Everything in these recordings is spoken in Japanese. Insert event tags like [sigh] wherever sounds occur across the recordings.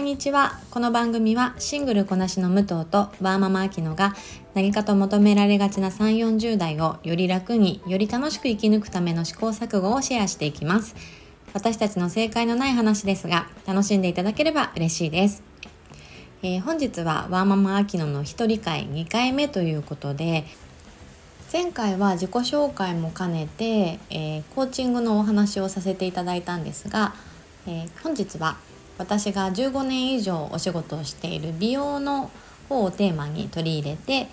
こんにちは。この番組はシングルこなしの武藤とワーママアキノが何かと求められがちな3 4 0代をより楽により楽しく生き抜くための試行錯誤をシェアしていきます。私たちの正解のない話ですが楽しんでいただければ嬉しいです。えー、本日はワーママアキノの一人会2回目ということで前回は自己紹介も兼ねて、えー、コーチングのお話をさせていただいたんですが、えー、本日は私が15年以上お仕事をしている美容の方をテーマに取り入れて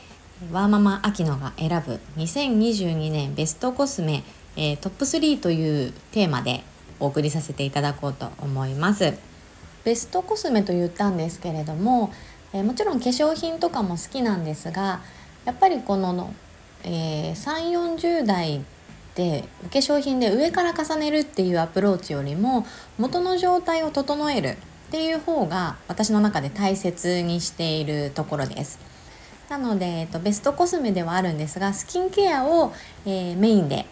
ワーママアキノが選ぶ2022年ベストコスメ、えー、トップ3というテーマでお送りさせていただこうと思います。ベストコスメと言ったんですけれども、えー、もちろん化粧品とかも好きなんですがやっぱりこのえー、3 4 0代でお化粧品で上から重ねるっていうアプローチよりも元の状態を整えるっていう方が私の中で大切にしているところです。なので、えっと、ベストコスメではあるんですがスキンケアを、えー、メインで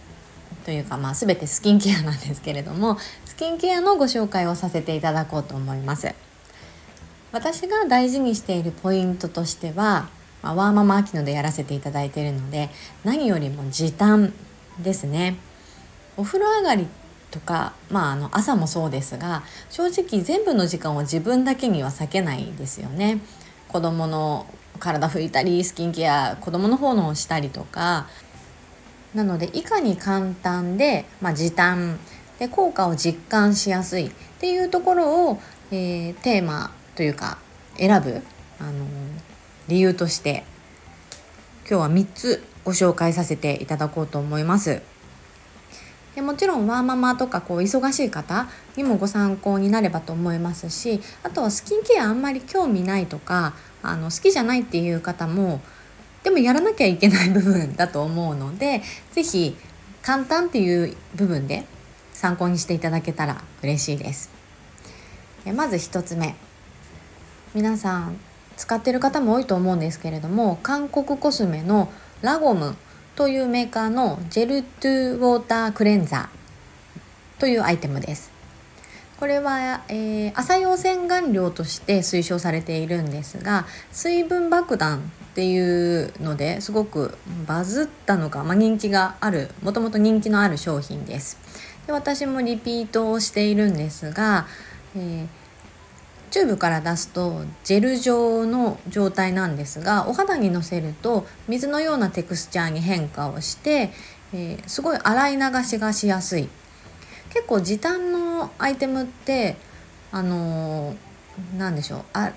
というか、まあ、全てスキンケアなんですけれどもスキンケアのご紹介をさせていただこうと思います。私が大事にしているポイントとしてはま、ワーママ秋野でやらせていただいているので何よりも時短ですね。お風呂上がりとか、まあ、あの朝もそうですが正直全部の時間を自分だけには避けないですよね。子供の体拭いたりスキンケア子供の方のをしたりとか。なのでいかに簡単で、まあ、時短で効果を実感しやすいっていうところを、えー、テーマというか選ぶあの理由として今日は3つご紹介させていただこうと思います。でもちろんワーママとかこう忙しい方にもご参考になればと思いますしあとはスキンケアあんまり興味ないとかあの好きじゃないっていう方もでもやらなきゃいけない部分だと思うので是非簡単っていう部分で参考にしていただけたら嬉しいです。まず1つ目皆さん使ってる方も多いと思うんですけれども韓国コスメのラゴムというメーカーのジェルトゥウォータークレンザーというアイテムです。これは、えー、朝用洗顔料として推奨されているんですが水分爆弾っていうのですごくバズったのか、まあ、人気があるもともと人気のある商品ですで私もリピートをしているんですが、えーチューブから出すとジェル状の状態なんですがお肌にのせると水のようなテクスチャーに変化をして、えー、すごい洗い流しがしやすい。結構時短のアイテムってあのー、でしょうあ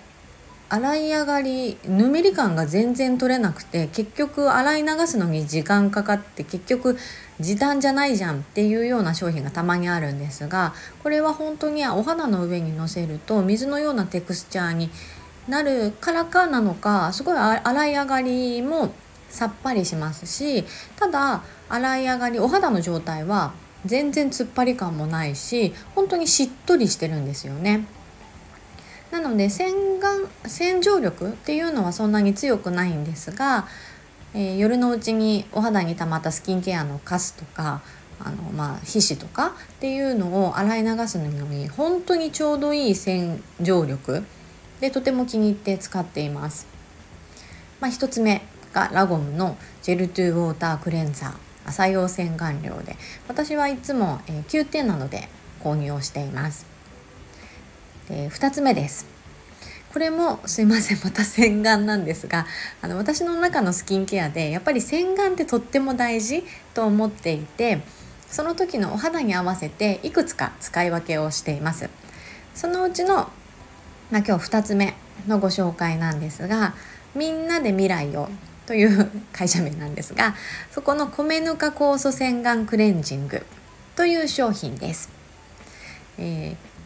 洗い上がりぬめり感が全然取れなくて結局洗い流すのに時間かかって結局時短じゃないじゃんっていうような商品がたまにあるんですがこれは本当にお肌の上にのせると水のようなテクスチャーになるからかなのかすごい洗い上がりもさっぱりしますしただ洗い上がりお肌の状態は全然突っ張り感もないし本当にしっとりしてるんですよね。なので洗顔洗浄力っていうのはそんなに強くないんですが、えー、夜のうちにお肌に溜まったスキンケアのカスとかあのまあ皮脂とかっていうのを洗い流すのに本当にちょうどいい洗浄力でとても気に入って使っています。まあ、1つ目がラゴムのジェルトゥーウォータークレンザー朝用洗顔料で私はいつも、え、9点なので購入をしています。で2つ目ですこれもすいませんまた洗顔なんですが [laughs] あの私の中のスキンケアでやっぱり洗顔ってとっても大事と思っていてその時のお肌に合わせていくつか使い分けをしています。そのうちの、まあ、今日2つ目のご紹介なんですが「みんなで未来を」という会社名なんですがそこの米ぬか酵素洗顔クレンジングという商品です、えー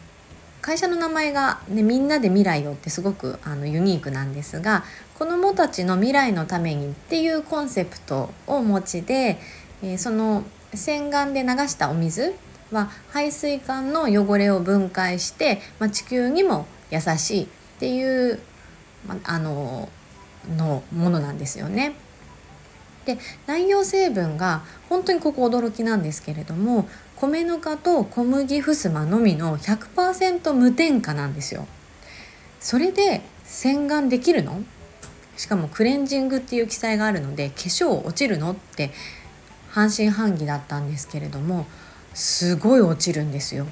会社の名前が、ね、みんなで未来をってすごくあのユニークなんですが子どもたちの未来のためにっていうコンセプトをお持ちで、えー、その洗顔で流したお水は排水管の汚れを分解して、まあ、地球にも優しいっていう、まあ、あののものなんですよね。で内容成分が本当にここ驚きなんですけれども米ぬかと小麦ふすまのみの100%無添加なんですよ。それで洗顔できるの？しかもクレンジングっていう記載があるので化粧落ちるのって半信半疑だったんですけれどもすごい落ちるんですよ。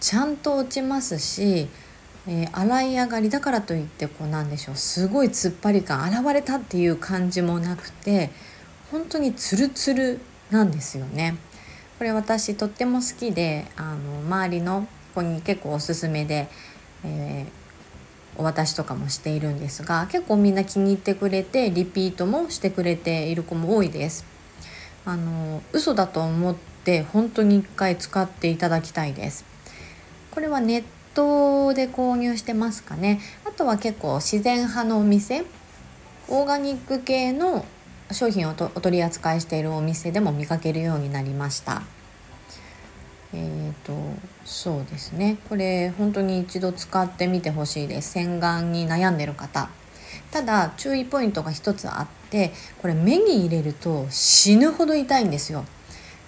ちゃんと落ちますし、えー、洗い上がりだからといってこうなんでしょうすごい突っ張り感現れたっていう感じもなくて本当にツルツルなんですよね。これ私とっても好きであの周りの子に結構おすすめで、えー、お渡しとかもしているんですが結構みんな気に入ってくれてリピートもしてくれている子も多いです。あの嘘だと思って本当に一回使っていただきたいです。これはネットで購入してますかね。あとは結構自然派のお店。オーガニック系の商品をお取り扱いしているお店でも見かけるようになりました。えーと、そうですね。これ本当に一度使ってみてほしいです。洗顔に悩んでる方。ただ注意ポイントが一つあってこれ目に入れると死ぬほど痛いんですよ。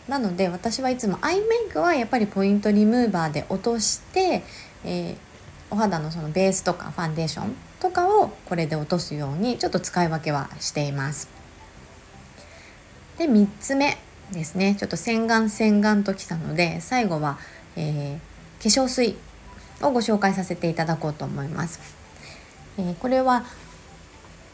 なので私はいつもアイメイクはやっぱりポイントリムーバーで落として、えー、お肌のそのベースとかファンデーションとかをこれで落とすようにちょっと使い分けはしています。で3つ目ですね。ちょっと洗顔洗顔ときたので最後は、えー、化粧水をご紹介させていただこうと思います、えー、これは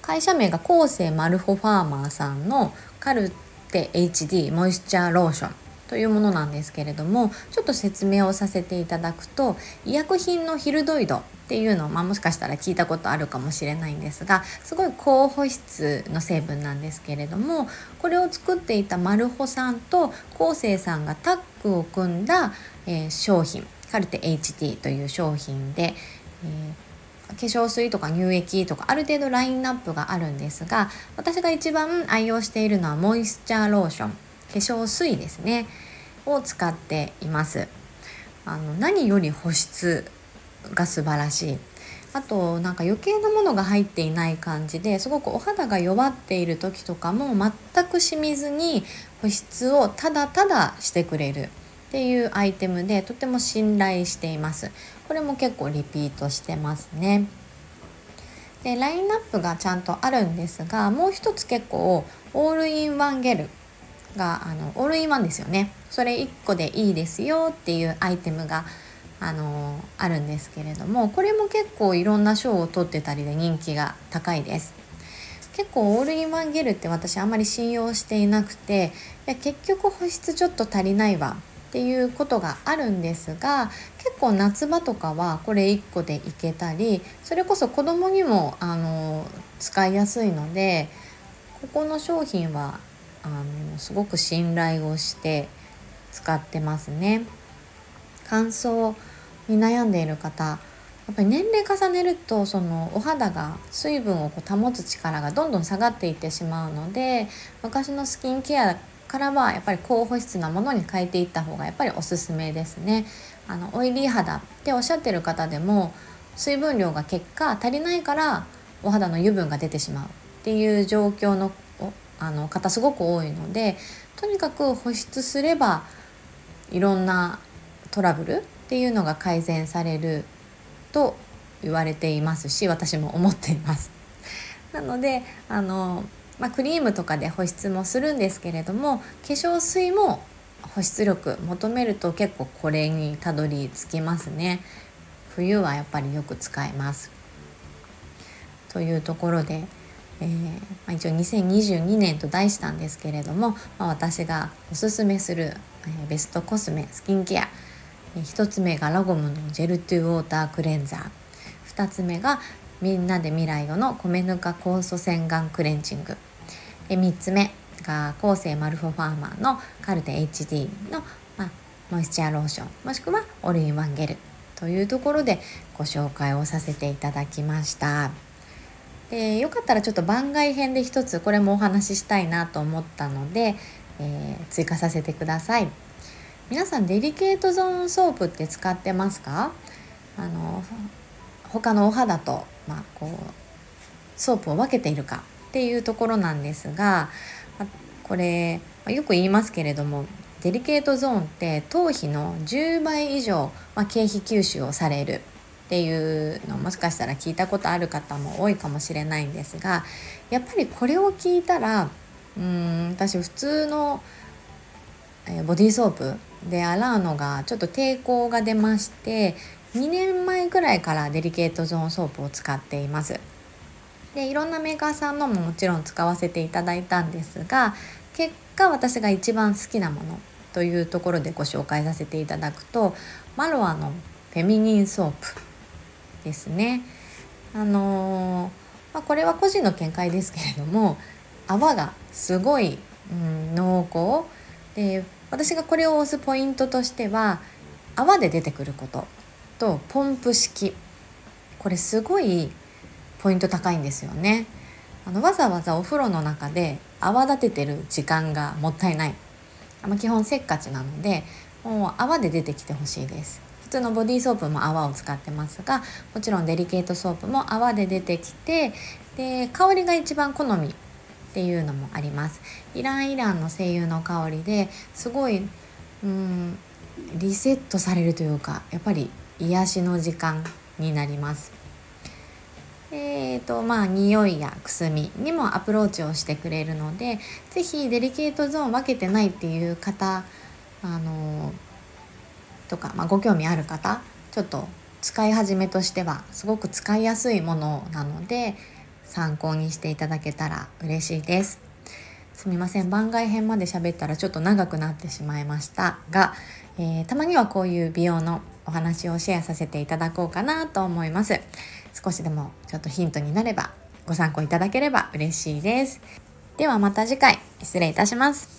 会社名が厚生マルホファーマーさんのカルテ HD モイスチャーローション。というものなんですけれどもちょっと説明をさせていただくと医薬品のヒルドイドっていうのを、まあ、もしかしたら聞いたことあるかもしれないんですがすごい高保湿の成分なんですけれどもこれを作っていたマルホさんと厚生さんがタッグを組んだ、えー、商品カルテ HT という商品で、えー、化粧水とか乳液とかある程度ラインナップがあるんですが私が一番愛用しているのはモイスチャーローション。粧水ですねを使っています。あの何より保湿が素晴らしい。あとなんか余計なものが入っていない感じですごくお肌が弱っている時とかも全く染みずに保湿をただただしてくれる。っていうアイテムでとても信頼しています。これも結構リピートしてますね。でラインナップがちゃんとあるんですがもう一つ結構オールインワンゲルがあのオールインワンですよね。それ1個でいいですよっていうアイテムがあのあるんですけれどもこれも結構いろんな賞を取ってたりで人気が高いです。結構オールインワンゲルって私あんまり信用していなくていや結局保湿ちょっと足りないわっていうことがあるんですが結構夏場とかはこれ1個でいけたりそれこそ子供にもあの使いやすいのでここの商品はあのすごく信頼をして使ってますね。乾燥に悩んでいる方やっぱり年齢重ねるとそのお肌が水分をこう保つ力がどんどん下がっていってしまうので昔のスキンケアからはやっぱり高保湿なものに変えていった方がやっぱりおすすめですね。あのオイリー肌っておっしゃってる方でも水分量が結果足りないからお肌の油分が出てしまうっていう状況のあの方すごく多いのでとにかく保湿すればいろんなトラブルっていうのが改善されると言われていますし私も思っています。[laughs] なのであの、まあ、クリームとかで保湿もするんですけれども化粧水も保湿力求めると結構これにたどり着きますね。冬はやっぱりよく使えます。というところで、えー、まあ、一応2022年と題したんですけれども、まあ、私がおすすめする、えー、ベストコスメスキンケア1つ目がラゴムのジェルトゥーウォータークレンザー2つ目がみんなで未来をの米ぬか酵素洗顔クレンジング3つ目が厚生マルフォファーマーのカルテ HD の、まあ、モイスチャーローションもしくはオルインワンゲルというところでご紹介をさせていただきました。でよかったらちょっと番外編で一つこれもお話ししたいなと思ったので、えー、追加させてください。皆さんデリケートゾーンソープって使ってますか？あの他のお肌と、まあ、こうソープを分けているかっていうところなんですがこれよく言いますけれどもデリケートゾーンって頭皮の10倍以上、まあ、経皮吸収をされるっていうのもしかしたら聞いたことある方も多いかもしれないんですがやっぱりこれを聞いたらうん私普通のえボディーソープで洗うのがちょっと抵抗が出まして2年前くらいからデリケートゾーンソープを使っています。でいろんなメーカーさんのももちろん使わせていただいたんですが結果私が一番好きなものというところでご紹介させていただくとマロアのフェミニンソープ。ですね。あの、まあ、これは個人の見解ですけれども泡がすごい、うん、濃厚。で私がこれを押すポイントとしては泡で出てくることとポンプ式。これすごいポイント高いんですよね。あのわざわざお風呂の中で泡立ててる時間がもったいない。あ基本せっかちなのでもう泡で出てきてほしいです。普通のボディーソープも泡を使ってますがもちろんデリケートソープも泡で出てきてで香りが一番好みっていうのもあります。イランイランの精油の香りですごいうんリセットされるというかやっぱり癒しの時間になります。えーとまあ匂いやくすみにもアプローチをしてくれるので是非デリケートゾーン分けてないっていう方あのとか、まあ、ご興味ある方ちょっと使い始めとしてはすごく使いやすいものなので参考にしていただけたら嬉しいです。すみません番外編まで喋ったらちょっと長くなってしまいましたが、えー、たまにはこういう美容のお話をシェアさせていただこうかなと思います。少しでもちょっとヒントになればご参考いただければ嬉しいです。ではまた次回失礼いたします。